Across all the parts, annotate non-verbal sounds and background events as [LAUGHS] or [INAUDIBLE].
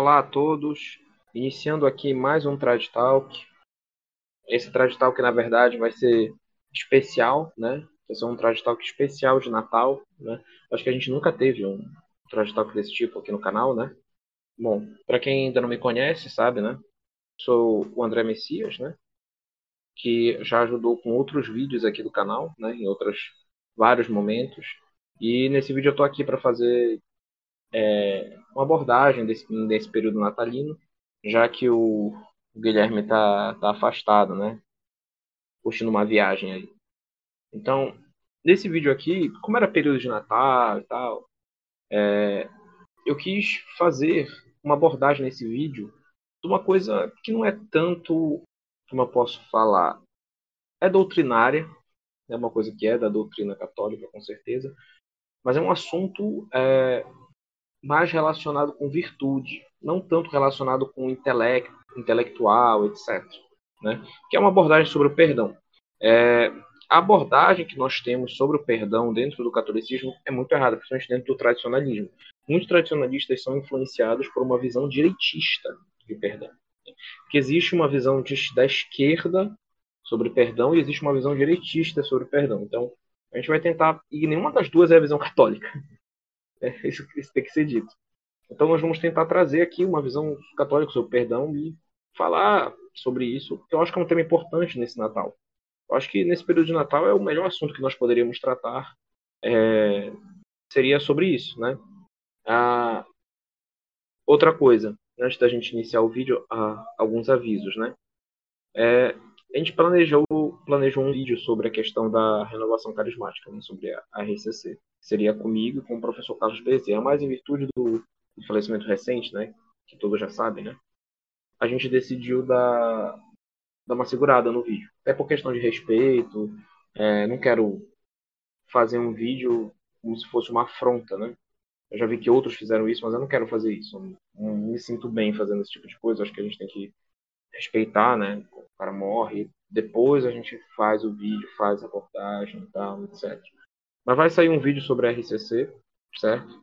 Olá a todos, iniciando aqui mais um Trad Talk. Esse Trad Talk, na verdade, vai ser especial, né? Vai ser um Trad Talk especial de Natal, né? Acho que a gente nunca teve um Trad Talk desse tipo aqui no canal, né? Bom, para quem ainda não me conhece, sabe, né? Sou o André Messias, né? Que já ajudou com outros vídeos aqui do canal, né? Em outros vários momentos. E nesse vídeo eu tô aqui para fazer é, uma abordagem desse, desse período natalino, já que o Guilherme tá, tá afastado, né? Curtindo uma viagem aí. Então, nesse vídeo aqui, como era período de Natal e tal, é, eu quis fazer uma abordagem nesse vídeo de uma coisa que não é tanto, como eu posso falar, é doutrinária, é uma coisa que é da doutrina católica, com certeza, mas é um assunto é, mais relacionado com virtude, não tanto relacionado com intelecto, intelectual, etc. Né? Que é uma abordagem sobre o perdão. É, a abordagem que nós temos sobre o perdão dentro do catolicismo é muito errada, principalmente dentro do tradicionalismo. Muitos tradicionalistas são influenciados por uma visão direitista de perdão. Que existe uma visão de, da esquerda sobre perdão e existe uma visão direitista sobre perdão. Então, a gente vai tentar. E nenhuma das duas é a visão católica. É, isso, isso tem que ser dito. Então nós vamos tentar trazer aqui uma visão católica sobre perdão e falar sobre isso, que eu acho que é um tema importante nesse Natal. Eu acho que nesse período de Natal é o melhor assunto que nós poderíamos tratar é, seria sobre isso, né? Ah, outra coisa, antes da gente iniciar o vídeo, alguns avisos, né? É, a gente planejou, planejou um vídeo sobre a questão da renovação carismática, né, sobre a, RCC. Seria comigo e com o professor Carlos Bezerra, mas em virtude do, do, falecimento recente, né, que todos já sabem, né, a gente decidiu dar, dar uma segurada no vídeo. Até por questão de respeito, é, não quero fazer um vídeo como se fosse uma afronta, né? Eu já vi que outros fizeram isso, mas eu não quero fazer isso. Não, não me sinto bem fazendo esse tipo de coisa. Acho que a gente tem que respeitar, né? O cara morre, depois a gente faz o vídeo, faz a reportagem e tal, etc. Mas vai sair um vídeo sobre a RCC, certo?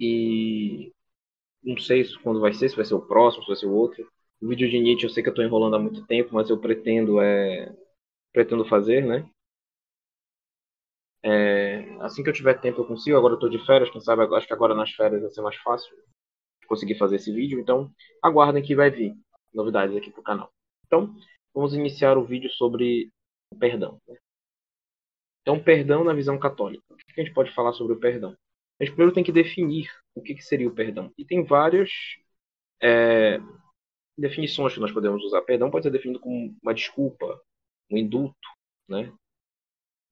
E não sei quando vai ser, se vai ser o próximo, se vai ser o outro. O vídeo de Nietzsche eu sei que eu estou enrolando há muito tempo, mas eu pretendo é pretendo fazer, né? É, assim que eu tiver tempo eu consigo. Agora eu estou de férias, quem sabe acho que agora nas férias vai ser mais fácil conseguir fazer esse vídeo. Então aguardem que vai vir novidades aqui para o canal. Então, vamos iniciar o vídeo sobre o perdão. Né? Então, perdão na visão católica. O que a gente pode falar sobre o perdão? A gente primeiro tem que definir o que, seria o perdão. E tem várias é, definições que nós podemos usar. Perdão pode ser definido como uma desculpa, um indulto, né?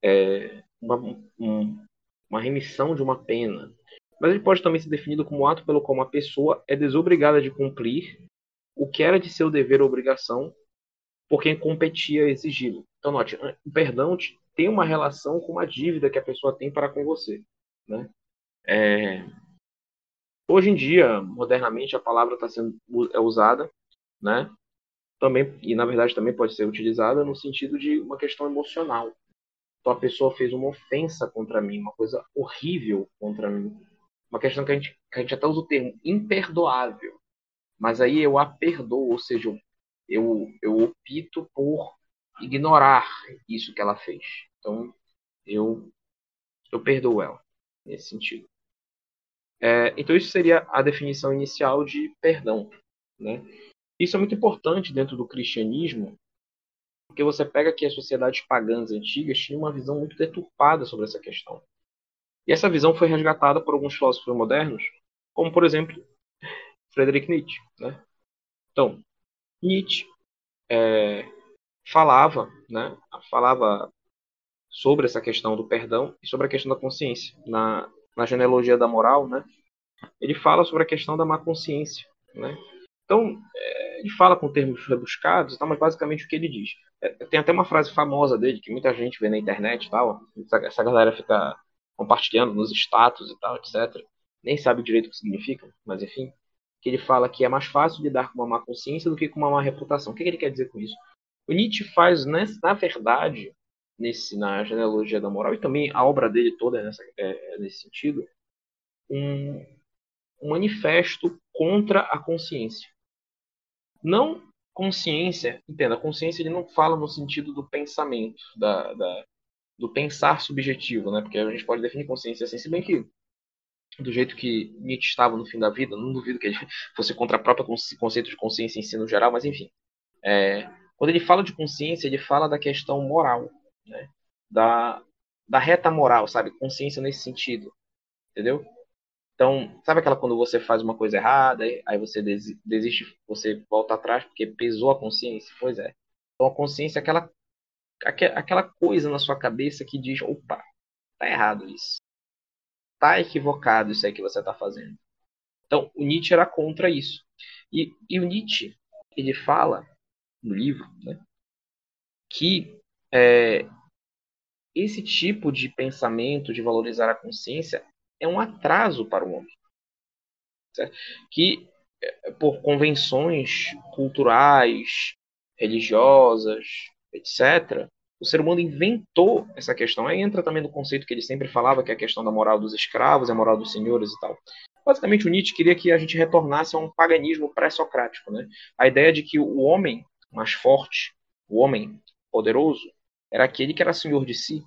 É, uma, um, uma remissão de uma pena. Mas ele pode também ser definido como ato pelo qual uma pessoa é desobrigada de cumprir o que era de seu dever ou obrigação por quem competia exigi-lo. Então, note, o perdão tem uma relação com uma dívida que a pessoa tem para com você. Né? É... Hoje em dia, modernamente, a palavra está sendo é usada, né? também e na verdade também pode ser utilizada no sentido de uma questão emocional. Então, a pessoa fez uma ofensa contra mim, uma coisa horrível contra mim. Uma questão que a gente, que a gente até usa o termo imperdoável. Mas aí eu a perdoo, ou seja, eu, eu opto por ignorar isso que ela fez. Então, eu, eu perdoo ela, nesse sentido. É, então, isso seria a definição inicial de perdão. Né? Isso é muito importante dentro do cristianismo, porque você pega que as sociedades pagãs antigas tinham uma visão muito deturpada sobre essa questão. E essa visão foi resgatada por alguns filósofos modernos, como, por exemplo, Friedrich Nietzsche. Né? Então, Nietzsche é, falava, né, falava sobre essa questão do perdão e sobre a questão da consciência. Na, na genealogia da moral, né, ele fala sobre a questão da má consciência. Né? Então, é, ele fala com termos rebuscados, tá, mas basicamente o que ele diz. É, tem até uma frase famosa dele, que muita gente vê na internet tal, essa, essa galera fica compartilhando nos status e tal, etc. Nem sabe direito o que significa, mas enfim que ele fala que é mais fácil lidar com uma má consciência do que com uma má reputação. O que, ele quer dizer com isso? O Nietzsche faz, na verdade, nesse, na genealogia da moral, e também a obra dele toda é, nessa, é, é nesse sentido, um, um manifesto contra a consciência. Não consciência, entenda, a consciência ele não fala no sentido do pensamento, da, da, do pensar subjetivo, né? Porque a gente pode definir consciência assim, se bem que do jeito que Nietzsche estava no fim da vida, não duvido que ele [LAUGHS] fosse contra o próprio conceito de consciência em si no geral, mas enfim. É, quando ele fala de consciência, ele fala da questão moral, né? da, da reta moral, sabe? Consciência nesse sentido, entendeu? Então, sabe aquela quando você faz uma coisa errada, aí você desiste, você volta atrás porque pesou a consciência? Pois é. Então a consciência é aquela, aquela coisa na sua cabeça que diz, opa, tá errado isso. Tá equivocado isso aí que você tá fazendo. Então, o Nietzsche era contra isso. E, e o Nietzsche, ele fala no livro, né, que é, esse tipo de pensamento de valorizar a consciência é um atraso para o homem. Certo? Que, é, por convenções culturais, religiosas, etc., o ser humano inventou essa questão. Aí entra também no conceito que ele sempre falava, que é a questão da moral dos escravos, a moral dos senhores e tal. Basicamente, o Nietzsche queria que a gente retornasse a um paganismo pré-socrático. Né? A ideia de que o homem mais forte, o homem poderoso, era aquele que era senhor de si,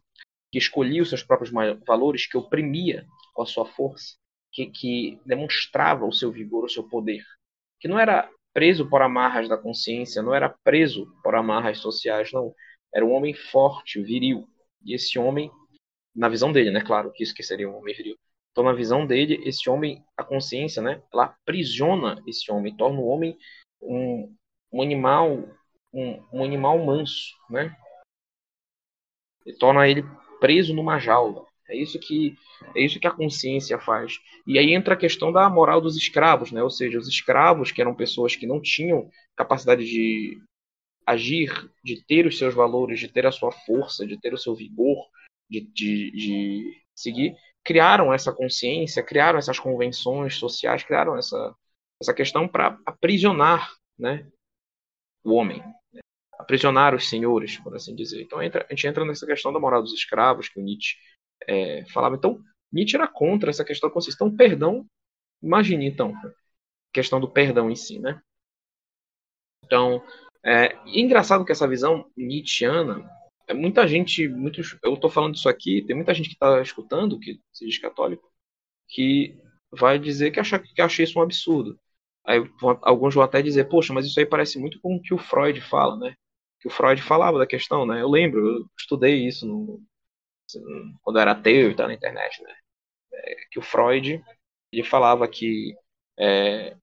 que escolhia os seus próprios valores, que oprimia com a sua força, que, que demonstrava o seu vigor, o seu poder, que não era preso por amarras da consciência, não era preso por amarras sociais, não. Era um homem forte, viril. E esse homem, na visão dele, né? Claro que isso que seria um homem viril. Então, na visão dele, esse homem, a consciência, né? Ela aprisiona esse homem, torna o homem um, um animal, um, um animal manso, né? E torna ele preso numa jaula. É isso que é isso que a consciência faz. E aí entra a questão da moral dos escravos, né? Ou seja, os escravos que eram pessoas que não tinham capacidade de agir, de ter os seus valores, de ter a sua força, de ter o seu vigor, de, de, de seguir, criaram essa consciência, criaram essas convenções sociais, criaram essa, essa questão para aprisionar né, o homem, né? aprisionar os senhores, por assim dizer. Então entra, a gente entra nessa questão da moral dos escravos, que o Nietzsche é, falava. Então, Nietzsche era contra essa questão da consciência. Então, perdão, imagine então, questão do perdão em si, né? Então, é, engraçado que essa visão nietzschiana, é muita gente, muitos, eu estou falando isso aqui, tem muita gente que está escutando, que se diz católico, que vai dizer que acha, que acha isso um absurdo. Aí alguns vão até dizer, poxa, mas isso aí parece muito com o que o Freud fala, né? Que o Freud falava da questão, né? Eu lembro, eu estudei isso no, quando era ateu e tal na internet, né? É, que o Freud ele falava que é,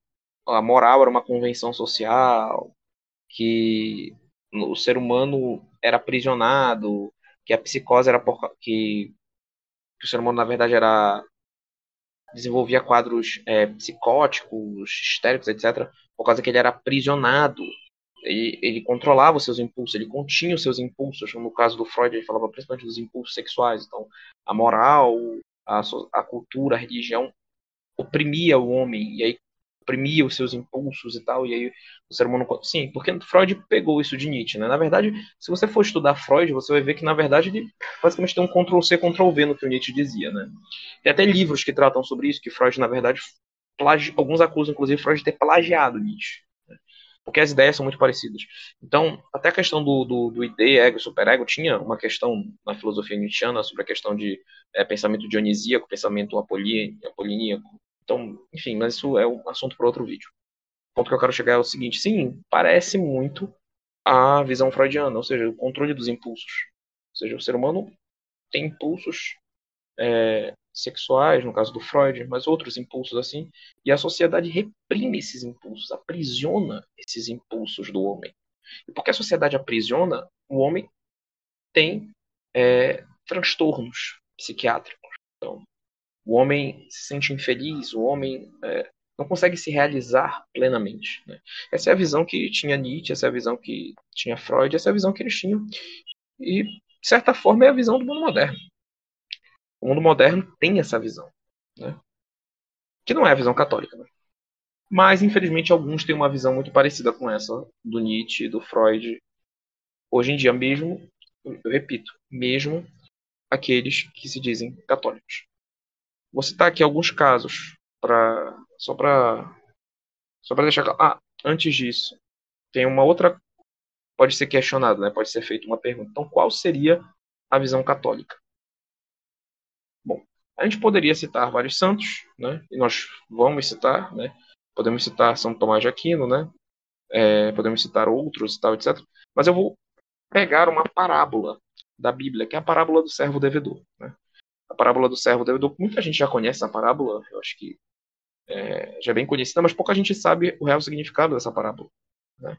a moral era uma convenção social, que o ser humano era aprisionado, que a psicose era por, que, que o ser humano na verdade era desenvolvia quadros é, psicóticos, histéricos, etc, por causa que ele era aprisionado ele, ele, controlava os seus impulsos, ele continha os seus impulsos. No caso do Freud, ele falava principalmente dos impulsos sexuais. Então, a moral, a, a cultura, a religião oprimia o homem e aí oprimia os seus impulsos e tal. E aí o ser humano. Sim, porque Freud pegou isso de Nietzsche, né? Na verdade, se você for estudar Freud, você vai ver que, na verdade, ele basicamente tem um Ctrl-C, Ctrl-V no que o Nietzsche dizia, né? Tem até livros que tratam sobre isso, que Freud, na verdade, plagi... alguns acusam, inclusive, Freud de ter plagiado Nietzsche porque as ideias são muito parecidas. Então, até a questão do, do, do id, ego e superego tinha uma questão na filosofia nietzschiana sobre a questão de é, pensamento dionisíaco, pensamento apoliníaco. Então, enfim, mas isso é um assunto para outro vídeo. O ponto que eu quero chegar é o seguinte: sim, parece muito a visão freudiana, ou seja, o controle dos impulsos. Ou seja, o ser humano tem impulsos é, sexuais, no caso do Freud, mas outros impulsos assim, e a sociedade reprime esses impulsos, aprisiona esses impulsos do homem. E porque a sociedade aprisiona, o homem tem é, transtornos psiquiátricos. Então, o homem se sente infeliz, o homem é, não consegue se realizar plenamente. Né? Essa é a visão que tinha Nietzsche, essa é a visão que tinha Freud, essa é a visão que eles tinham. E, de certa forma, é a visão do mundo moderno. O mundo moderno tem essa visão, né? que não é a visão católica. Né? Mas, infelizmente, alguns têm uma visão muito parecida com essa do Nietzsche, do Freud. Hoje em dia, mesmo, eu repito, mesmo aqueles que se dizem católicos. Vou citar aqui alguns casos, pra, só para Só para deixar claro. Ah, antes disso, tem uma outra. Pode ser questionado, né? Pode ser feita uma pergunta. Então, qual seria a visão católica? A gente poderia citar vários santos, né? E nós vamos citar, né? Podemos citar São Tomás de Aquino, né? É, podemos citar outros e tal, etc. Mas eu vou pegar uma parábola da Bíblia, que é a parábola do servo devedor. Né? A parábola do servo devedor, muita gente já conhece essa parábola, eu acho que é, já é bem conhecida, mas pouca gente sabe o real significado dessa parábola. Né?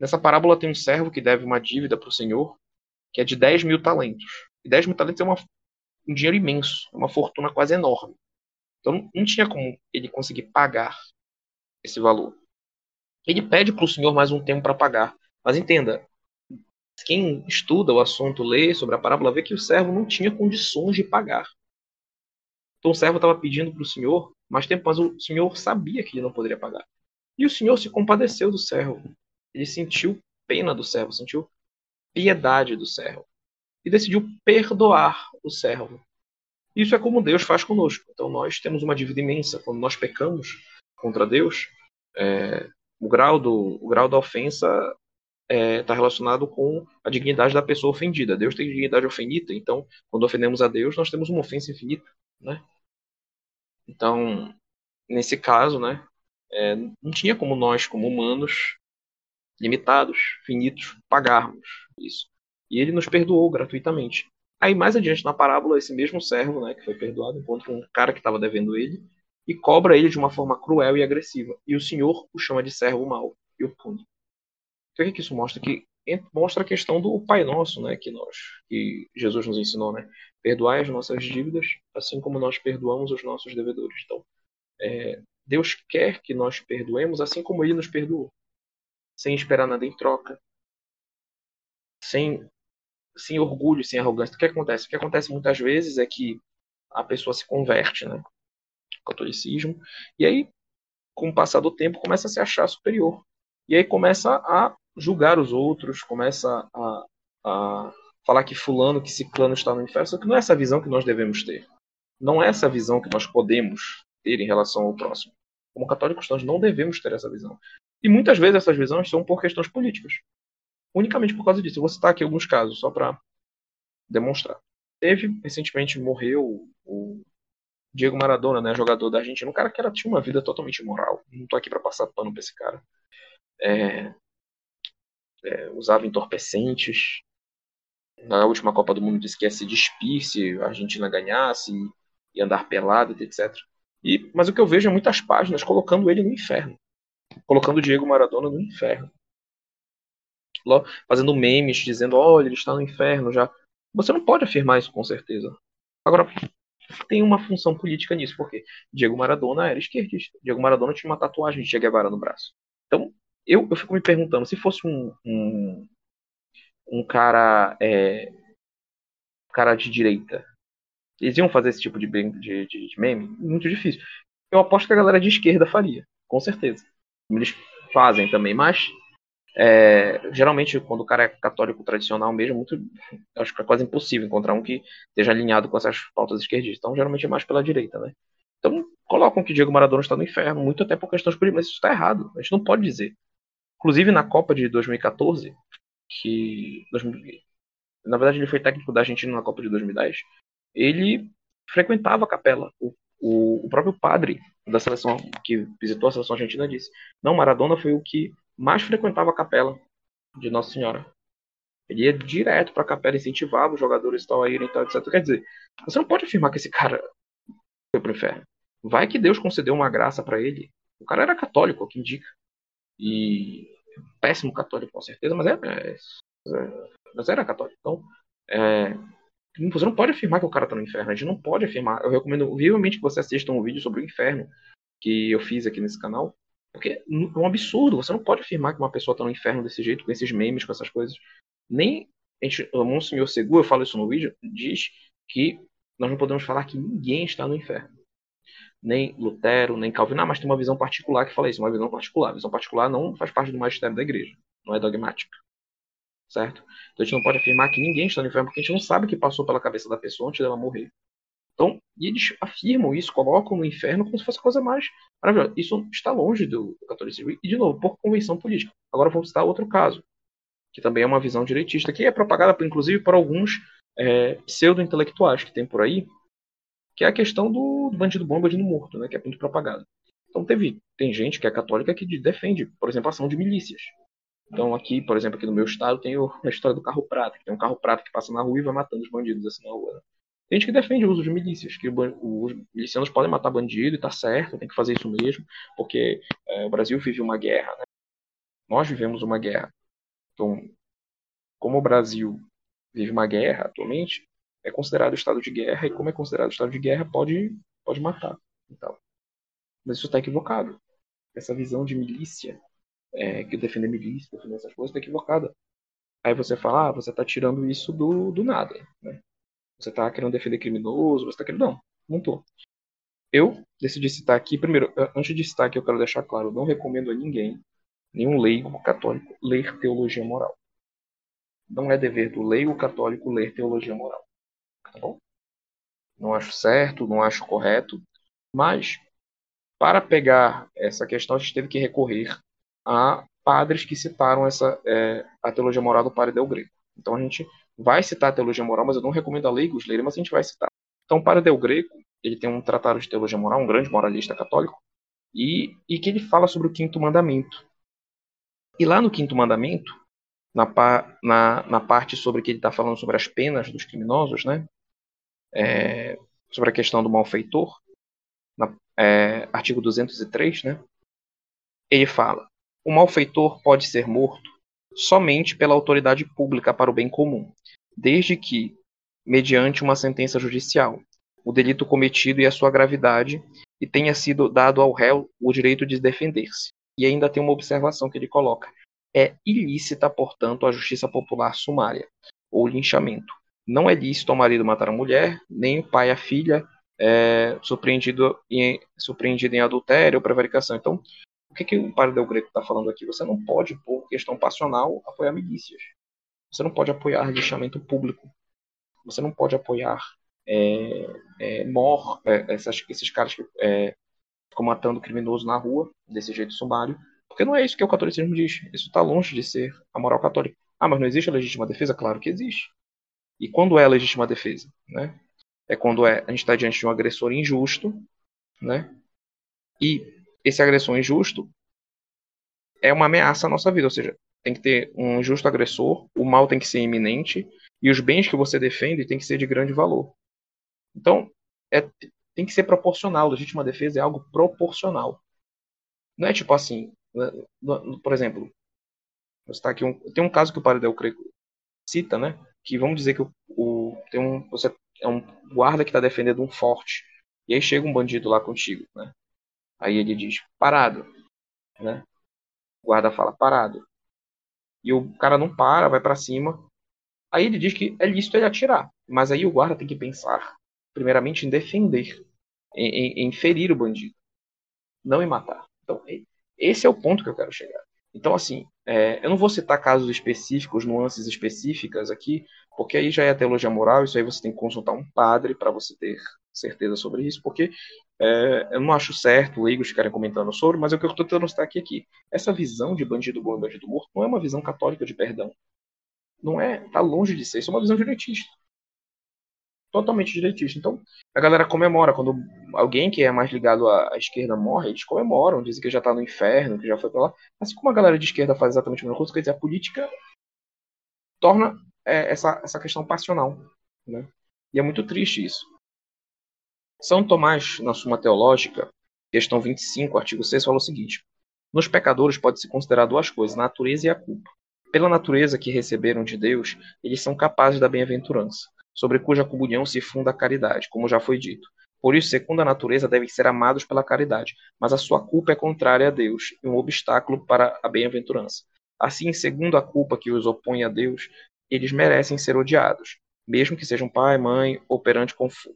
Nessa parábola tem um servo que deve uma dívida para o Senhor, que é de 10 mil talentos. E 10 mil talentos é uma, um dinheiro imenso, é uma fortuna quase enorme. Então não tinha como ele conseguir pagar esse valor. Ele pede para o Senhor mais um tempo para pagar. Mas entenda, quem estuda o assunto, lê sobre a parábola, vê que o servo não tinha condições de pagar. Então o servo estava pedindo para o Senhor mais tempo, mas o Senhor sabia que ele não poderia pagar. E o Senhor se compadeceu do servo. Ele sentiu pena do servo, sentiu piedade do servo. E decidiu perdoar o servo. Isso é como Deus faz conosco. Então nós temos uma dívida imensa. Quando nós pecamos contra Deus, é, o, grau do, o grau da ofensa está é, tá relacionado com a dignidade da pessoa ofendida. Deus tem dignidade infinita, então, quando ofendemos a Deus, nós temos uma ofensa infinita, né? Então, nesse caso, né, é, não tinha como nós, como humanos, limitados, finitos, pagarmos isso. E ele nos perdoou gratuitamente. Aí, mais adiante na parábola, esse mesmo servo, né, que foi perdoado, encontra um cara que estava devendo ele e cobra ele de uma forma cruel e agressiva. E o Senhor o chama de servo mau e o pune. Então, o que isso mostra? Que mostra a questão do Pai Nosso, né, que nós, que Jesus nos ensinou, né, perdoar as nossas dívidas, assim como nós perdoamos os nossos devedores. Então, é, Deus quer que nós perdoemos, assim como Ele nos perdoou, sem esperar nada em troca, sem, sem orgulho, sem arrogância. O que acontece? O que acontece muitas vezes é que a pessoa se converte, né, catolicismo, e aí, com o passar do tempo, começa a se achar superior. E aí começa a julgar os outros, começa a, a falar que fulano, que ciclano está no inferno, só que não é essa visão que nós devemos ter. Não é essa visão que nós podemos ter em relação ao próximo. Como católicos, nós não devemos ter essa visão. E muitas vezes essas visões são por questões políticas. Unicamente por causa disso. Eu vou citar aqui alguns casos, só para demonstrar. Teve, recentemente, morreu o Diego Maradona, né, jogador da Argentina, um cara que era, tinha uma vida totalmente imoral. Não estou aqui para passar pano para esse cara. É, é, usava entorpecentes. Na última Copa do Mundo disse que ia se despir se a Argentina ganhasse e andar pelado, etc. E, mas o que eu vejo é muitas páginas colocando ele no inferno. Colocando o Diego Maradona no inferno. Fazendo memes dizendo, olha, ele está no inferno já. Você não pode afirmar isso com certeza. Agora, tem uma função política nisso, porque Diego Maradona era esquerdista. Diego Maradona tinha uma tatuagem de Che Guevara no braço. Então, eu, eu fico me perguntando, se fosse um, um, um cara é, cara de direita, eles iam fazer esse tipo de, de, de, de meme? Muito difícil. Eu aposto que a galera de esquerda faria, com certeza. Eles fazem também, mas é, geralmente quando o cara é católico tradicional mesmo, muito, acho que é quase impossível encontrar um que esteja alinhado com essas pautas esquerdistas. Então, geralmente é mais pela direita, né? Então, colocam que Diego Maradona está no inferno, muito até por questões políticas, mas isso está errado. A gente não pode dizer. Inclusive na Copa de 2014, que na verdade ele foi técnico da Argentina na Copa de 2010, ele frequentava a capela. O, o, o próprio padre da seleção que visitou a seleção argentina disse: "Não, Maradona foi o que mais frequentava a capela de Nossa Senhora. Ele ia direto para a capela, incentivava os jogadores tal a irem, tal, etc. Quer dizer, você não pode afirmar que esse cara [LAUGHS] foi pro inferno. Vai que Deus concedeu uma graça para ele. O cara era católico, o que indica. E péssimo católico com certeza, mas era, é, é, mas era católico. Então, é, você não pode afirmar que o cara tá no inferno. A gente não pode afirmar. Eu recomendo vivamente que você assista um vídeo sobre o inferno que eu fiz aqui nesse canal. Porque é um absurdo. Você não pode afirmar que uma pessoa tá no inferno desse jeito, com esses memes, com essas coisas. Nem a o Monsenhor Seguro, eu falo isso no vídeo, diz que nós não podemos falar que ninguém está no inferno nem Lutero, nem Calvino, ah, mas tem uma visão particular que fala isso, uma visão particular. A visão particular não faz parte do magistério da igreja, não é dogmática. Certo? Então a gente não pode afirmar que ninguém está no inferno, porque a gente não sabe o que passou pela cabeça da pessoa antes dela morrer. Então, e eles afirmam isso, colocam no inferno como se fosse a coisa mais maravilhosa. Isso está longe do, catolicismo. E, de novo, por convenção política. Agora vamos citar outro caso, que também é uma visão direitista, que é propagada, inclusive, por alguns é, pseudo-intelectuais que tem por aí, que é a questão do, do bandido bom e bandido morto, né, que é muito propagado. Então teve, tem gente que é católica que defende, por exemplo, a ação de milícias. Então aqui, por exemplo, aqui no meu estado tem a história do carro prata, que tem um carro prata que passa na rua e vai matando os bandidos assim na rua. Né? Tem gente que defende o uso de milícias, que os milicianos podem matar bandido e tá certo, tem que fazer isso mesmo, porque é, o Brasil vive uma guerra, né? Nós vivemos uma guerra. Então, como o Brasil vive uma guerra atualmente, é considerado estado de guerra, e como é considerado estado de guerra, pode, pode matar. Então, mas isso está equivocado. Essa visão de milícia, é, que defende milícia, defende essas coisas, está equivocada. Aí você fala, ah, você está tirando isso do, do nada. Né? Você está querendo defender criminoso, você está querendo. Não, não estou. Eu decidi citar aqui, primeiro, antes de citar aqui, eu quero deixar claro, não recomendo a ninguém, nenhum leigo católico, ler teologia moral. Não é dever do leigo católico ler teologia moral. Tá bom? Não acho certo, não acho correto, mas para pegar essa questão, a gente teve que recorrer a padres que citaram essa, é, a teologia moral do Padre Del Greco. Então a gente vai citar a teologia moral, mas eu não recomendo a leigos lerem, mas a gente vai citar. Então, o Padre Del Greco, ele tem um tratado de teologia moral, um grande moralista católico, e, e que ele fala sobre o quinto mandamento. E lá no quinto mandamento, na, na, na parte sobre que ele está falando sobre as penas dos criminosos, né? É, sobre a questão do malfeitor, na, é, artigo 203, né? Ele fala: o malfeitor pode ser morto somente pela autoridade pública para o bem comum, desde que, mediante uma sentença judicial, o delito cometido e a sua gravidade e tenha sido dado ao réu o direito de defender-se. E ainda tem uma observação que ele coloca: é ilícita, portanto, a justiça popular sumária ou linchamento. Não é lícito ao marido matar a mulher, nem o pai a filha, é, surpreendido, em, surpreendido em adultério ou prevaricação. Então, que, que o padre Del Greco está falando aqui? Você não pode, por questão passional, apoiar milícias. Você não pode apoiar lixamento público. Você não pode apoiar é, é, mor, é, essas, esses caras que é, ficam matando criminoso na rua, desse jeito sumário. Porque não é isso que o catolicismo diz. Isso está longe de ser a moral católica. Ah, mas não existe a legítima defesa? Claro que existe. E quando é a legítima defesa? Né? É quando é, a gente está diante de um agressor injusto, né? E esse agressor injusto é uma ameaça à nossa vida, ou seja, tem que ter um justo agressor, o mal tem que ser iminente e os bens que você defende tem que ser de grande valor. Então, é, tem que ser proporcional. Legítima defesa é algo proporcional. Não é tipo assim, né, por exemplo, está aqui um, tem um caso que o padre Del Creco cita, né? Que vamos dizer que o, o tem um, você é um guarda que está defendendo um forte e aí chega um bandido lá contigo, né? Aí ele diz parado, né? O guarda fala parado e o cara não para, vai para cima. Aí ele diz que é lícito ele atirar, mas aí o guarda tem que pensar, primeiramente, em defender, em, em, em ferir o bandido, não em matar. Então, esse é o ponto que eu quero chegar. Então, assim, é, eu não vou citar casos específicos, nuances específicas aqui, porque aí já é teologia moral, isso aí você tem que consultar um padre para você ter certeza sobre isso, porque é, eu não acho certo leigos ficarem comentando sobre, mas é o que eu estou tentando citar aqui, aqui. Essa visão de bandido bom e bandido morto não é uma visão católica de perdão. Não é, tá longe de ser, isso é uma visão direitista. Totalmente direitista. Então, a galera comemora quando alguém que é mais ligado à, esquerda morre, eles comemoram, dizem que já está no inferno, que já foi para lá. Assim como a galera de esquerda faz exatamente a mesma coisa, quer dizer, a política torna é, essa, essa questão passional. Né? E é muito triste isso. São Tomás, na Suma Teológica, questão 25, artigo 6, falou o seguinte: Nos pecadores pode-se considerar duas coisas, a natureza e a culpa. Pela natureza que receberam de Deus, eles são capazes da bem-aventurança, sobre cuja comunhão se funda a caridade, como já foi dito. Por isso, segundo a natureza, devem ser amados pela caridade, mas a sua culpa é contrária a Deus e um obstáculo para a bem-aventurança. Assim, segundo a culpa que os opõe a Deus, eles merecem ser odiados, mesmo que sejam pai, mãe ou,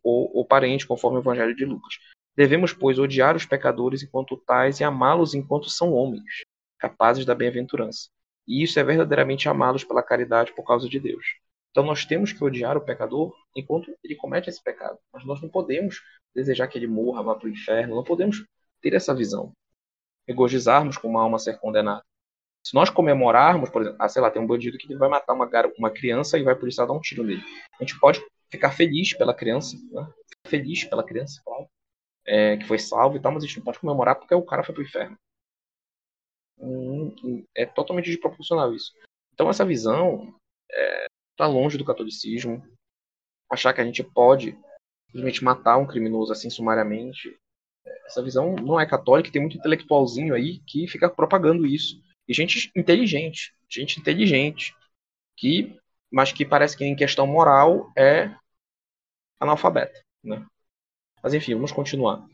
ou, ou parente, conforme o Evangelho de Lucas. Devemos, pois, odiar os pecadores enquanto tais e amá-los enquanto são homens, capazes da bem-aventurança. E isso é verdadeiramente amá-los pela caridade por causa de Deus. Então nós temos que odiar o pecador enquanto ele comete esse pecado. Mas nós não podemos desejar que ele morra, vá para o inferno, não podemos ter essa visão. Regozizarmos com uma alma ser condenada. Se nós comemorarmos, por exemplo, ah, sei lá, tem um bandido que vai matar uma, uma criança e vai isso dar um tiro nele. A gente pode ficar feliz pela criança, né? feliz pela criança, claro, é, que foi salvo e tal, mas a gente não pode comemorar porque o cara foi pro inferno. Hum, hum, é totalmente desproporcional isso. Então essa visão está é, longe do catolicismo. Achar que a gente pode simplesmente matar um criminoso assim sumariamente. Essa visão não é católica, tem muito intelectualzinho aí que fica propagando isso. E gente inteligente, gente inteligente, que, mas que parece que em questão moral é analfabeta. Né? Mas enfim, vamos continuar.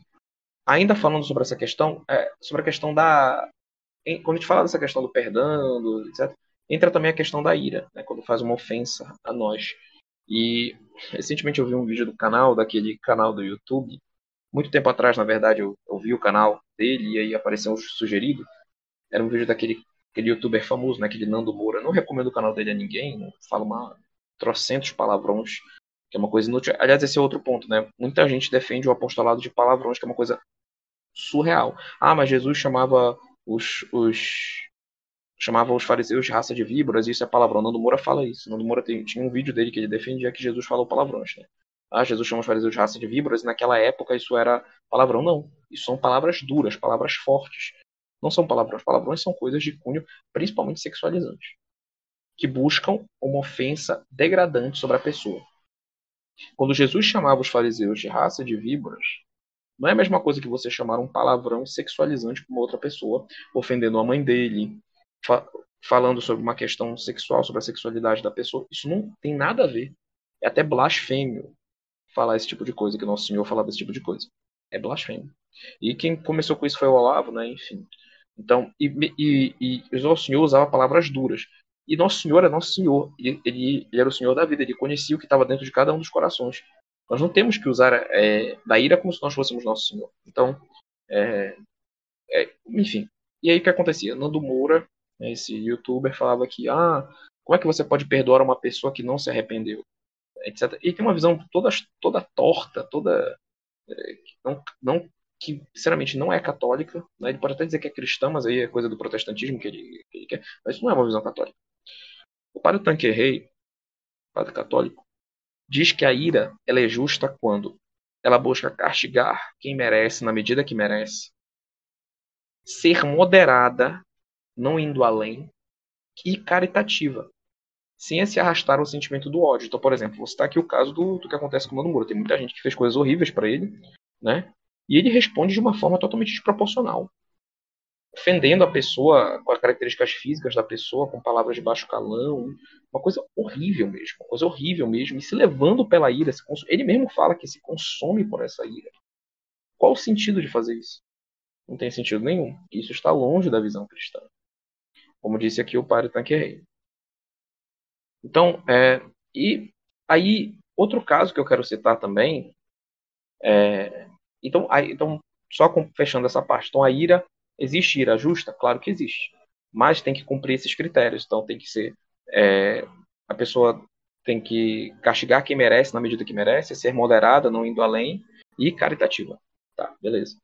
Ainda falando sobre essa questão, é, sobre a questão da. Quando a gente fala dessa questão do perdão, do, etc., entra também a questão da ira, né, quando faz uma ofensa a nós. E recentemente eu vi um vídeo do canal, daquele canal do YouTube. Muito tempo atrás, na verdade, eu, eu vi o canal dele e aí apareceu um sugerido. Era um vídeo daquele aquele youtuber famoso, né, aquele Nando Moura. não recomendo o canal dele a ninguém, não falo uma trocentos palavrões, que é uma coisa inútil. Aliás, esse é outro ponto, né? Muita gente defende o apostolado de palavrões, que é uma coisa surreal. Ah, mas Jesus chamava os, os chamava os fariseus de raça de víboras, isso é palavrão. Nando Moura fala isso. Nando Moura tem, tinha um vídeo dele que ele defendia que Jesus falou palavrões. Né? Ah, Jesus chama os fariseus de raça de víboras, e naquela época isso era palavrão. Não. Isso são palavras duras, palavras fortes. Não são palavrões. Palavrões são coisas de cunho principalmente sexualizantes, que buscam uma ofensa degradante sobre a pessoa. Quando Jesus chamava os fariseus de raça de víboras, não é a mesma coisa que você chamar um palavrão sexualizante para uma outra pessoa, ofendendo a mãe dele, fa falando sobre uma questão sexual, sobre a sexualidade da pessoa. Isso não tem nada a ver. É até blasfêmio falar esse tipo de coisa, que Nosso Senhor falava esse tipo de coisa. É blasfêmio. E quem começou com isso foi o Olavo, né? Enfim. Então, e, e, e o Nosso Senhor usava palavras duras. E Nosso Senhor é Nosso Senhor. Ele, ele, ele era o Senhor da vida. Ele conhecia o que estava dentro de cada um dos corações. Nós não temos que usar é, da ira como se nós fôssemos Nosso Senhor. Então, é, é, enfim. E aí o que acontecia? Nando Moura esse youtuber falava que, ah, como é que você pode perdoar uma pessoa que não se arrependeu? Etc. E tem uma visão toda, toda torta, toda. É, não, não, que, sinceramente, não é católica. Né? Ele pode até dizer que é cristã, mas aí é coisa do protestantismo que ele, que ele quer. Mas não é uma visão católica. O padre Tanquerrey, padre católico, diz que a ira ela é justa quando ela busca castigar quem merece na medida que merece, ser moderada não indo além, e caritativa, sem se arrastar o sentimento do ódio. Então, por exemplo, vou citar aqui o caso do, do que acontece com o Mano Moura. Tem muita gente que fez coisas horríveis para ele, né? E ele responde de uma forma totalmente desproporcional, ofendendo a pessoa com as características físicas da pessoa, com palavras de baixo calão, uma coisa horrível mesmo, uma coisa horrível mesmo, e se levando pela ira. Ele mesmo fala que se consome por essa ira. Qual o sentido de fazer isso? Não tem sentido nenhum. Isso está longe da visão cristã como disse aqui o padre Tanquerrey. Então, é, e aí, outro caso que eu quero citar também, é, então, aí, então, só fechando essa parte, então a ira, existe ira justa? Claro que existe, mas tem que cumprir esses critérios, então tem que ser, é, a pessoa tem que castigar quem merece na medida que merece, ser moderada, não indo além, e caritativa. Tá, beleza.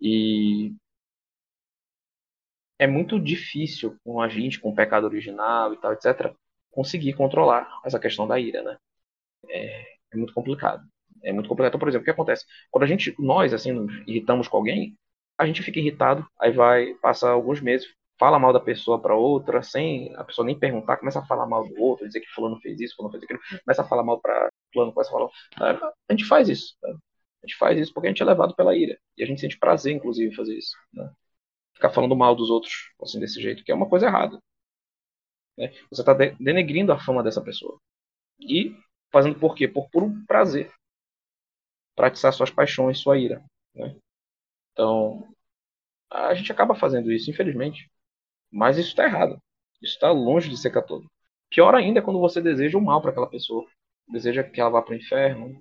E é muito difícil com a gente, com o pecado original e tal, etc., conseguir controlar essa questão da ira, né? É, é muito complicado. É muito complicado. Então, por exemplo, o que acontece? Quando a gente, nós, assim, nos irritamos com alguém, a gente fica irritado, aí vai passar alguns meses, fala mal da pessoa para outra, sem a pessoa nem perguntar, começa a falar mal do outro, dizer que fulano fez isso, fulano fez aquilo, começa a falar mal para fulano, começa a falar... A gente faz isso. Né? A gente faz isso porque a gente é levado pela ira. E a gente sente prazer, inclusive, fazer isso. Né? ficar falando mal dos outros assim desse jeito, que é uma coisa errada. Né? Você está denegrindo a fama dessa pessoa. E fazendo por quê? Por puro prazer. Para atiçar suas paixões, sua ira. Né? Então, a gente acaba fazendo isso, infelizmente. Mas isso está errado. Isso está longe de ser católico. Pior ainda é quando você deseja o mal para aquela pessoa. Deseja que ela vá para o inferno.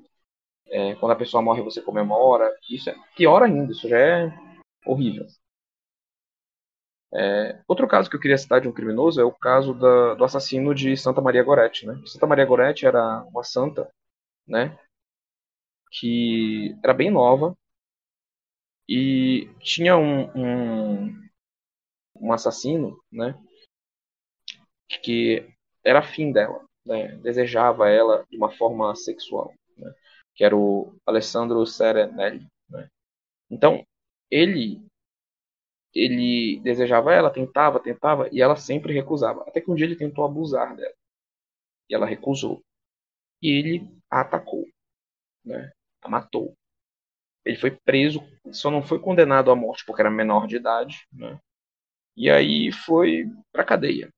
É, quando a pessoa morre, você comemora. Isso é pior ainda. Isso já é horrível. É, outro caso que eu queria citar de um criminoso é o caso da, do assassino de Santa Maria Goretti. Né? Santa Maria Goretti era uma santa né, que era bem nova e tinha um, um, um assassino né, que era afim dela, né, desejava ela de uma forma sexual, né, que era o Alessandro Serenelli. Né. Então, ele ele desejava ela, tentava, tentava, e ela sempre recusava. Até que um dia ele tentou abusar dela. E ela recusou. E ele a atacou, né? A matou. Ele foi preso, só não foi condenado à morte porque era menor de idade, né? E aí foi pra cadeia.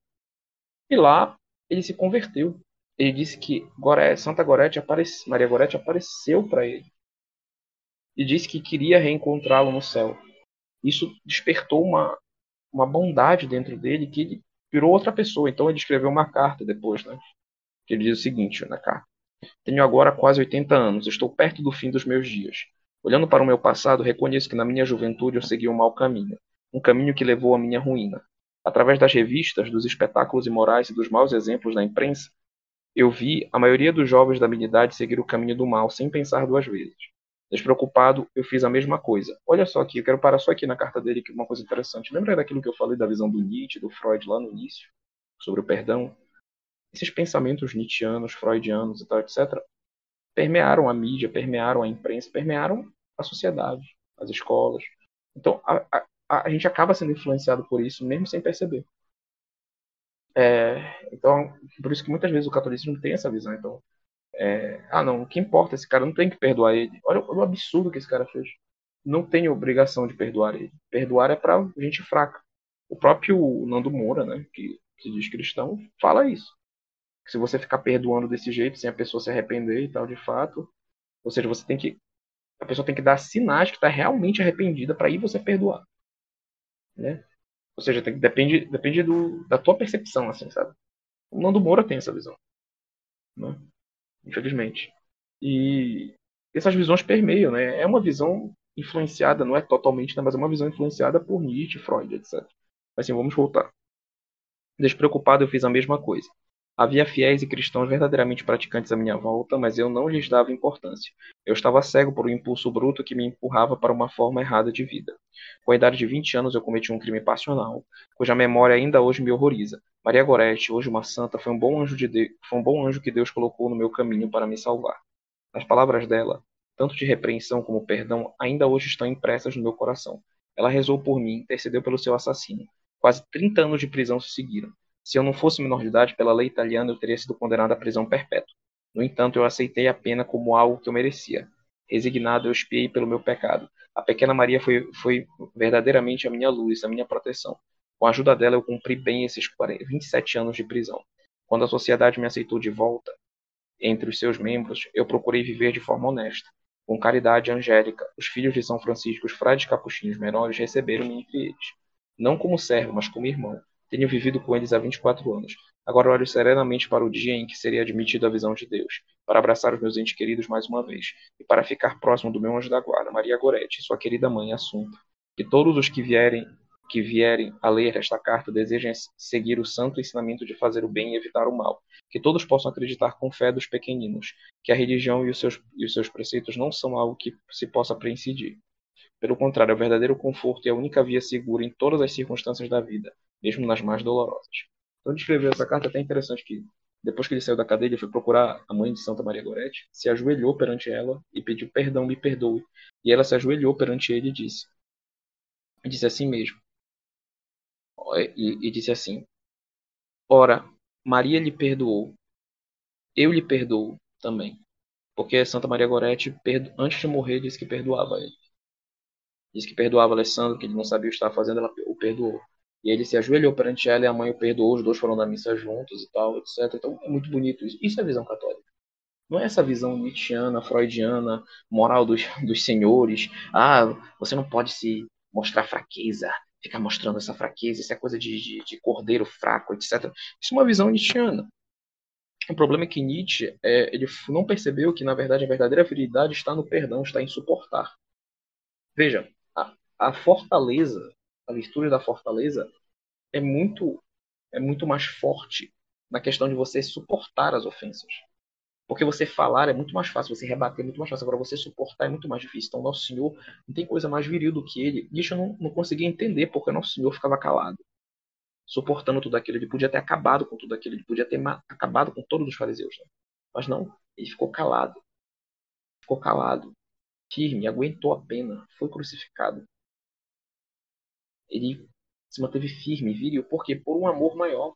E lá ele se converteu. Ele disse que Santa Gorete aparece, Maria Gorete apareceu para ele. E disse que queria reencontrá-lo no céu isso despertou uma, uma bondade dentro dele que ele virou outra pessoa. Então ele escreveu uma carta depois, né? Que ele diz o seguinte na carta: Tenho agora quase 80 anos, estou perto do fim dos meus dias. Olhando para o meu passado, reconheço que na minha juventude eu segui um mau caminho, um caminho que levou à minha ruína. Através das revistas, dos espetáculos imorais e dos maus exemplos da imprensa, eu vi a maioria dos jovens da minha idade seguir o caminho do mal sem pensar duas vezes. Despreocupado, eu fiz a mesma coisa. Olha só aqui, eu quero parar só aqui na carta dele, que uma coisa interessante. Lembra daquilo que eu falei da visão do Nietzsche, do Freud lá no início, sobre o perdão? Esses pensamentos nietzschianos, freudianos e tal, etc., permearam a mídia, permearam a imprensa, permearam a sociedade, as escolas. Então, a, a, a gente acaba sendo influenciado por isso, mesmo sem perceber. É, então, por isso que muitas vezes o catolicismo tem essa visão. Então, é, ah, não, o que importa, esse cara não tem que perdoar ele. Olha, olha o absurdo que esse cara fez. Não tem obrigação de perdoar ele. Perdoar é para gente fraca. O próprio Nando Moura, né, que se diz cristão, fala isso. Se você ficar perdoando desse jeito, sem a pessoa se arrepender e tal, de fato, ou seja, você tem que a pessoa tem que dar sinais que está realmente arrependida para ir você perdoar, né? Ou seja, tem, depende depende do, da tua percepção, assim, sabe? O Nando Moura tem essa visão, né? infelizmente. E essas visões permeiam, né? É uma visão influenciada, não é totalmente, né, mas é uma visão influenciada por Nietzsche, Freud, etc. Assim, vamos voltar. Despreocupado, eu fiz a mesma coisa. Havia fiéis e cristãos verdadeiramente praticantes à minha volta, mas eu não lhes dava importância. Eu estava cego por um impulso bruto que me empurrava para uma forma errada de vida. Com a idade de 20 anos, eu cometi um crime passional, cuja memória ainda hoje me horroriza. Maria Gorete, hoje uma santa, foi um bom anjo de Deus, foi um bom anjo que Deus colocou no meu caminho para me salvar. As palavras dela, tanto de repreensão como perdão, ainda hoje estão impressas no meu coração. Ela rezou por mim, intercedeu pelo seu assassino. Quase 30 anos de prisão se seguiram. Se eu não fosse menor de idade, pela lei italiana, eu teria sido condenado à prisão perpétua. No entanto, eu aceitei a pena como algo que eu merecia. Resignado, eu espiei pelo meu pecado. A pequena Maria foi, foi verdadeiramente a minha luz, a minha proteção. Com a ajuda dela, eu cumpri bem esses 40, 27 anos de prisão. Quando a sociedade me aceitou de volta entre os seus membros, eu procurei viver de forma honesta. Com caridade angélica, os filhos de São Francisco, os frades capuchinhos menores, receberam-me entre eles. Não como servo, mas como irmão. Tenho vivido com eles há 24 anos. Agora olho serenamente para o dia em que seria admitido a visão de Deus, para abraçar os meus entes queridos mais uma vez, e para ficar próximo do meu anjo da guarda, Maria Gorete, sua querida mãe Assunta. Que todos os que vierem que vierem a ler esta carta desejem seguir o santo ensinamento de fazer o bem e evitar o mal. Que todos possam acreditar com fé dos pequeninos, que a religião e os seus, e os seus preceitos não são algo que se possa prescindir. Pelo contrário, é o verdadeiro conforto e a única via segura em todas as circunstâncias da vida, mesmo nas mais dolorosas. Então ele escreveu essa carta até interessante que depois que ele saiu da cadeia, ele foi procurar a mãe de Santa Maria Gorete, se ajoelhou perante ela e pediu perdão, me perdoe. E ela se ajoelhou perante ele e disse, e disse assim mesmo, e, e disse assim, Ora, Maria lhe perdoou, eu lhe perdoo também. Porque Santa Maria Gorete, antes de morrer, disse que perdoava ele. Disse que perdoava Alessandro, que ele não sabia o que estava fazendo, ela o perdoou. E ele se ajoelhou perante ela e a mãe o perdoou, os dois foram da missa juntos e tal, etc. Então é muito bonito isso. Isso é visão católica. Não é essa visão nietzschiana, freudiana, moral dos, [LAUGHS] dos senhores. Ah, você não pode se mostrar fraqueza, ficar mostrando essa fraqueza, isso é coisa de, de, de cordeiro fraco, etc. Isso é uma visão nietzschiana. O problema é que Nietzsche é, ele não percebeu que, na verdade, a verdadeira virilidade está no perdão, está em suportar. Veja, a, fortaleza, a virtude da fortaleza, é muito é muito mais forte na questão de você suportar as ofensas. Porque você falar é muito mais fácil, você rebater é muito mais fácil. Agora, você suportar é muito mais difícil. Então, Nosso Senhor não tem coisa mais viril do que ele. E isso eu não, não conseguia entender porque Nosso Senhor ficava calado, suportando tudo aquilo. Ele podia ter acabado com tudo aquilo, ele podia ter acabado com todos os fariseus. Né? Mas não, ele ficou calado. Ficou calado, firme, aguentou a pena, foi crucificado. Ele se manteve firme, viril. Por quê? Por um amor maior,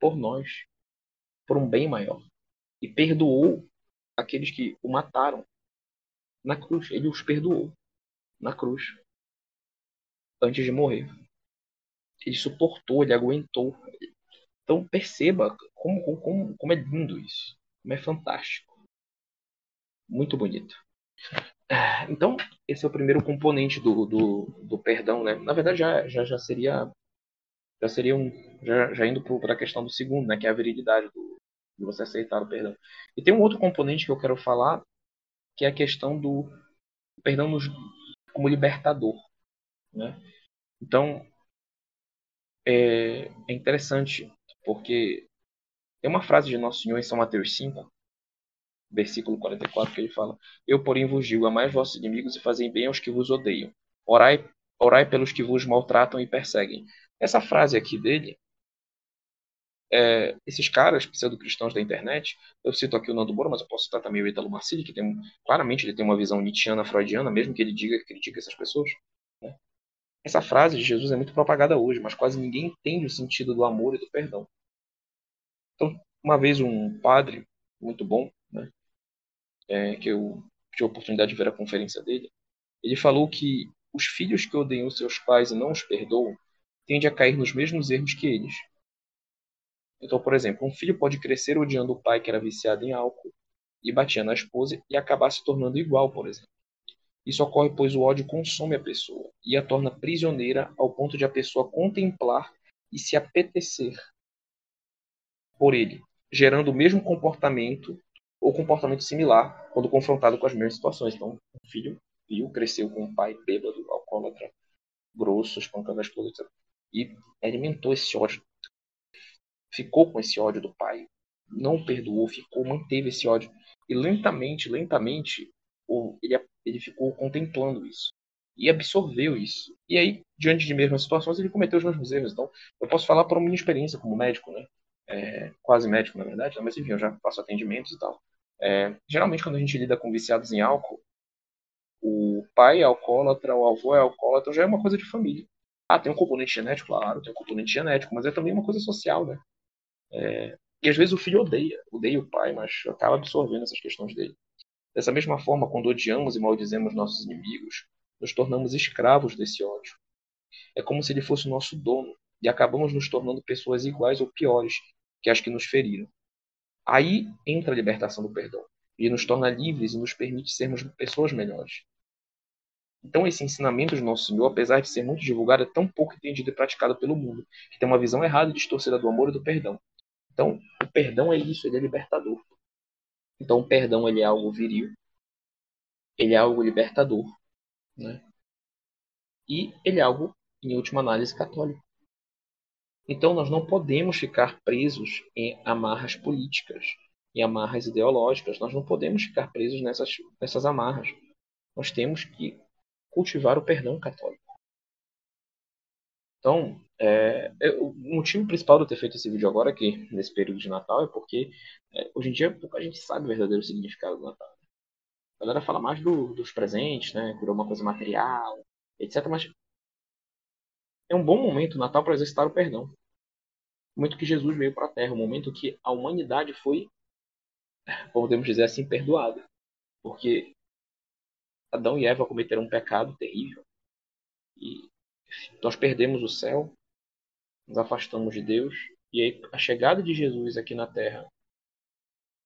por nós, por um bem maior e perdoou aqueles que o mataram na cruz. Ele os perdoou na cruz antes de morrer. Ele suportou, ele aguentou. Então perceba como, como, como é lindo isso. Como é fantástico. Muito bonito. Então, esse é o primeiro componente do, do, do perdão, né? Na verdade, já, já, já seria já seria um já, já indo para a questão do segundo, né? Que é a virilidade do, de você aceitar o perdão. E tem um outro componente que eu quero falar, que é a questão do perdão nos, como libertador. Né? Então, é, é interessante, porque tem uma frase de Nosso Senhor em São Mateus 5, versículo 44, que ele fala: Eu, porém, vos digo, amai vossos inimigos e fazei bem aos que vos odeiam. Orai, orai pelos que vos maltratam e perseguem. Essa frase aqui dele é, esses caras pseudo-cristãos da internet, eu cito aqui o Nando Moura, mas eu posso citar também o Italo Marcilli, que tem, claramente ele tem uma visão nietzschiana, freudiana, mesmo que ele diga que critica essas pessoas. Né? Essa frase de Jesus é muito propagada hoje, mas quase ninguém entende o sentido do amor e do perdão. Então, uma vez um padre muito bom, né, é, que eu tive a oportunidade de ver a conferência dele, ele falou que os filhos que odeiam seus pais e não os perdoam tendem a cair nos mesmos erros que eles. Então, por exemplo, um filho pode crescer odiando o pai que era viciado em álcool e batia na esposa e acabar se tornando igual, por exemplo. Isso ocorre pois o ódio consome a pessoa e a torna prisioneira ao ponto de a pessoa contemplar e se apetecer por ele, gerando o mesmo comportamento ou comportamento similar quando confrontado com as mesmas situações. Então, um filho viu, cresceu com um pai bêbado, alcoólatra, grosso, espancando a esposa, etc. E alimentou esse ódio ficou com esse ódio do pai, não perdoou, ficou, manteve esse ódio. E lentamente, lentamente, ele, ele ficou contemplando isso. E absorveu isso. E aí, diante de mesmas situações, ele cometeu os mesmos erros. Então, eu posso falar por minha experiência como médico, né? É, quase médico, na verdade, né? mas enfim, eu já faço atendimentos e tal. É, geralmente, quando a gente lida com viciados em álcool, o pai é alcoólatra, o avô é alcoólatra, já é uma coisa de família. Ah, tem um componente genético, claro, tem um componente genético, mas é também uma coisa social, né? É, e às vezes o filho odeia, odeia o pai, mas acaba absorvendo essas questões dele. Dessa mesma forma, quando odiamos e maldizemos nossos inimigos, nos tornamos escravos desse ódio. É como se ele fosse o nosso dono e acabamos nos tornando pessoas iguais ou piores que as que nos feriram. Aí entra a libertação do perdão. Ele nos torna livres e nos permite sermos pessoas melhores. Então, esse ensinamento de Nosso Senhor, apesar de ser muito divulgado, é tão pouco entendido e praticado pelo mundo, que tem uma visão errada e distorcida do amor e do perdão. Então, o perdão é isso, ele é libertador. Então, o perdão ele é algo viril, ele é algo libertador, né? E ele é algo, em última análise, católico. Então, nós não podemos ficar presos em amarras políticas, em amarras ideológicas. Nós não podemos ficar presos nessas, nessas amarras. Nós temos que cultivar o perdão católico. Então, é, o motivo principal de eu ter feito esse vídeo agora, aqui, nesse período de Natal, é porque é, hoje em dia pouca gente sabe o verdadeiro significado do Natal. A galera fala mais do, dos presentes, né? Por uma coisa material, etc. Mas é um bom momento o Natal para exercitar o perdão. Momento que Jesus veio para a Terra, o momento que a humanidade foi, podemos dizer assim, perdoada. Porque Adão e Eva cometeram um pecado terrível. E nós perdemos o céu, nos afastamos de Deus, e aí a chegada de Jesus aqui na Terra,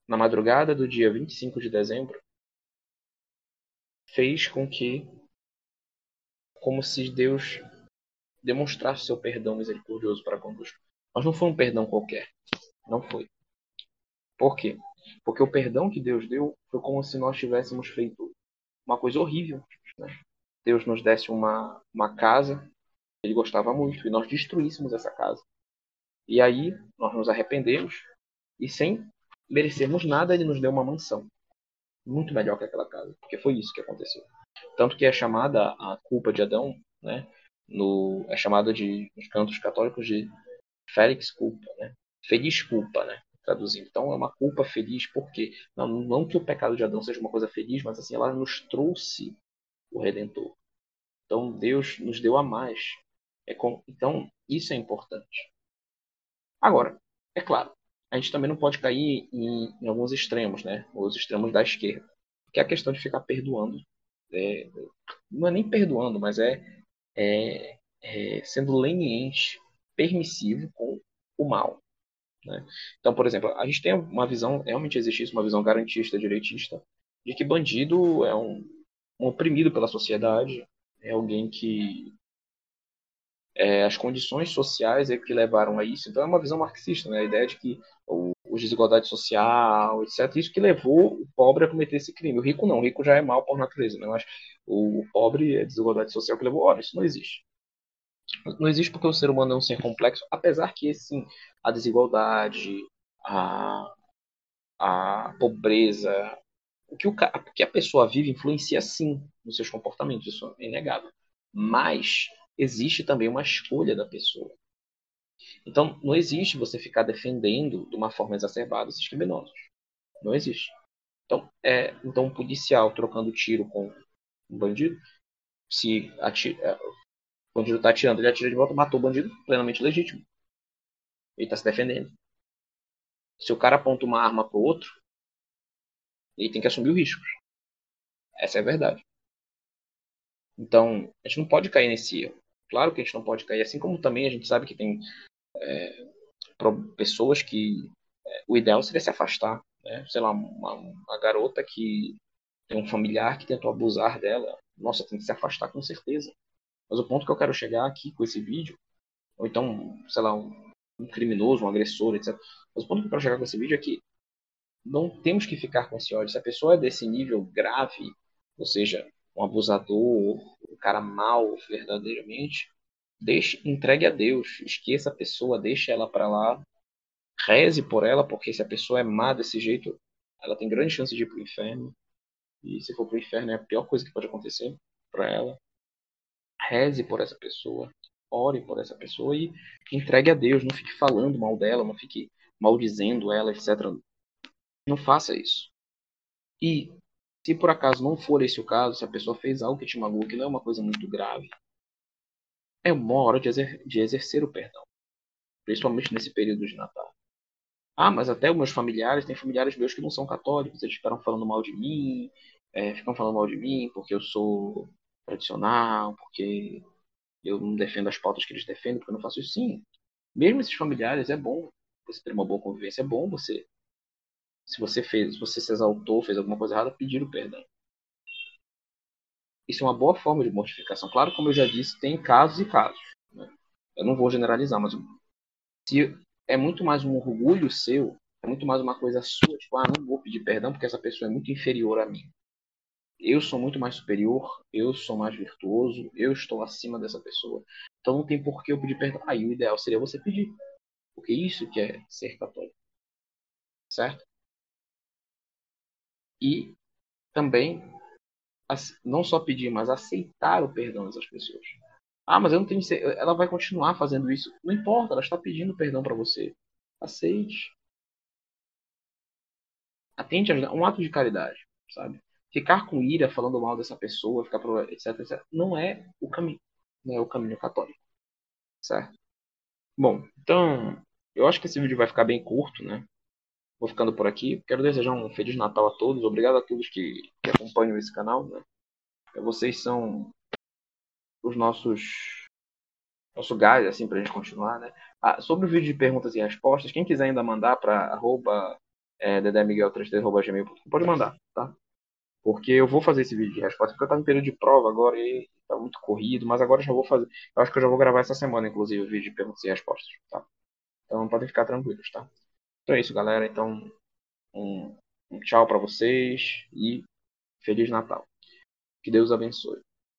na madrugada do dia 25 de dezembro, fez com que, como se Deus demonstrasse seu perdão misericordioso para conosco. Mas não foi um perdão qualquer. Não foi. Por quê? Porque o perdão que Deus deu foi como se nós tivéssemos feito uma coisa horrível. Né? Deus nos desse uma, uma casa ele gostava muito, e nós destruíssemos essa casa. E aí nós nos arrependemos, e sem merecermos nada, ele nos deu uma mansão. Muito melhor que aquela casa, porque foi isso que aconteceu. Tanto que é chamada a culpa de Adão, né? No, é chamada de, nos cantos católicos de Félix culpa, né? Feliz culpa, né? Traduzindo. Então é uma culpa feliz, porque não, não que o pecado de Adão seja uma coisa feliz, mas assim ela nos trouxe o Redentor. Então Deus nos deu a mais. É com, então isso é importante. Agora, é claro, a gente também não pode cair em, em alguns extremos, né? Os extremos da esquerda, que é a questão de ficar perdoando. É, não é nem perdoando, mas é, é, é sendo leniente, permissivo com o mal. Né? Então, por exemplo, a gente tem uma visão, realmente existe uma visão garantista, direitista, de que bandido é um, um oprimido pela sociedade, é alguém que é, as condições sociais é que levaram a isso. Então é uma visão marxista, né? a ideia de que o, desigualdade social, etc. Isso que levou o pobre a cometer esse crime. O rico não, o rico já é mal por natureza, né? mas o, o pobre é desigualdade social que levou. Olha, isso não existe. Não existe porque o ser humano é um ser complexo, apesar que sim, a desigualdade, a, a pobreza, o que, o, o que a pessoa vive influencia sim nos seus comportamentos, isso é inegável. Mas existe também uma escolha da pessoa. Então, não existe você ficar defendendo de uma forma exacerbada esses criminosos. Não existe. Então, é, então um policial trocando tiro com um bandido, se atira, é, o bandido está atirando, ele atira de volta, matou o bandido, plenamente legítimo. Ele está se defendendo. Se o cara aponta uma arma para o outro, ele tem que assumir o risco. Essa é a verdade. Então, a gente não pode cair nesse erro. Claro que a gente não pode cair, assim como também a gente sabe que tem é, pessoas que é, o ideal seria se afastar. Né? Sei lá, uma, uma, garota que tem um familiar que tentou abusar dela. Nossa, tem que se afastar com certeza. Mas o ponto que eu quero chegar aqui com esse vídeo, ou então, sei lá, um, criminoso, um agressor, etc. Mas o ponto que eu quero chegar com esse vídeo é que não temos que ficar com esse ódio. Se a pessoa é desse nível grave, ou seja, um abusador, um cara mau verdadeiramente, deixe, entregue a Deus, esqueça a pessoa, deixe ela para lá, reze por ela, porque se a pessoa é má desse jeito, ela tem grande chance de ir pro inferno. E se for pro inferno é a pior coisa que pode acontecer para ela. Reze por essa pessoa, ore por essa pessoa e entregue a Deus, não fique falando mal dela, não fique maldizendo ela, etc. Não faça isso. E se por acaso não for esse o caso, se a pessoa fez algo que te magoou, que não é uma coisa muito grave, é uma hora de, exer de exercer o perdão. Principalmente nesse período de Natal. Ah, mas até os meus familiares, tem familiares meus que não são católicos, eles ficaram falando mal de mim, é, ficam falando mal de mim porque eu sou tradicional, porque eu não defendo as pautas que eles defendem, porque eu não faço isso. Sim, mesmo esses familiares, é bom você ter uma boa convivência, é bom você se você fez, se você se exaltou, fez alguma coisa errada, pedir o perdão. Isso é uma boa forma de mortificação. Claro, como eu já disse, tem casos e casos. Né? Eu não vou generalizar, mas se é muito mais um orgulho seu, é muito mais uma coisa sua, tipo, ah, não vou pedir perdão porque essa pessoa é muito inferior a mim. Eu sou muito mais superior, eu sou mais virtuoso, eu estou acima dessa pessoa. Então não tem por que eu pedir perdão. Aí o ideal seria você pedir. Porque isso que é ser católico. Certo? e também não só pedir, mas aceitar o perdão dessas pessoas. Ah, mas eu não tenho. Ela vai continuar fazendo isso. Não importa, ela está pedindo perdão para você. Aceite. Atente a um ato de caridade, sabe? Ficar com ira falando mal dessa pessoa, ficar pro, etc, etc, não é o caminho. Não é o caminho católico. Certo? Bom, então, eu acho que esse vídeo vai ficar bem curto, né? vou ficando por aqui. Quero desejar um Feliz Natal a todos. Obrigado a todos que, que acompanham esse canal. Né? Vocês são os nossos nosso gás assim para a gente continuar, né? Ah, sobre o vídeo de perguntas e respostas, quem quiser ainda mandar para arroba é, dedemiguel33@gmail.com pode mandar, tá? Porque eu vou fazer esse vídeo de resposta porque eu estou em período de prova agora e tá muito corrido, mas agora eu já vou fazer. Eu acho que eu já vou gravar essa semana, inclusive, o vídeo de perguntas e respostas, tá? Então podem ficar tranquilos, tá? Então é isso, galera. Então, um, um tchau para vocês e Feliz Natal. Que Deus abençoe.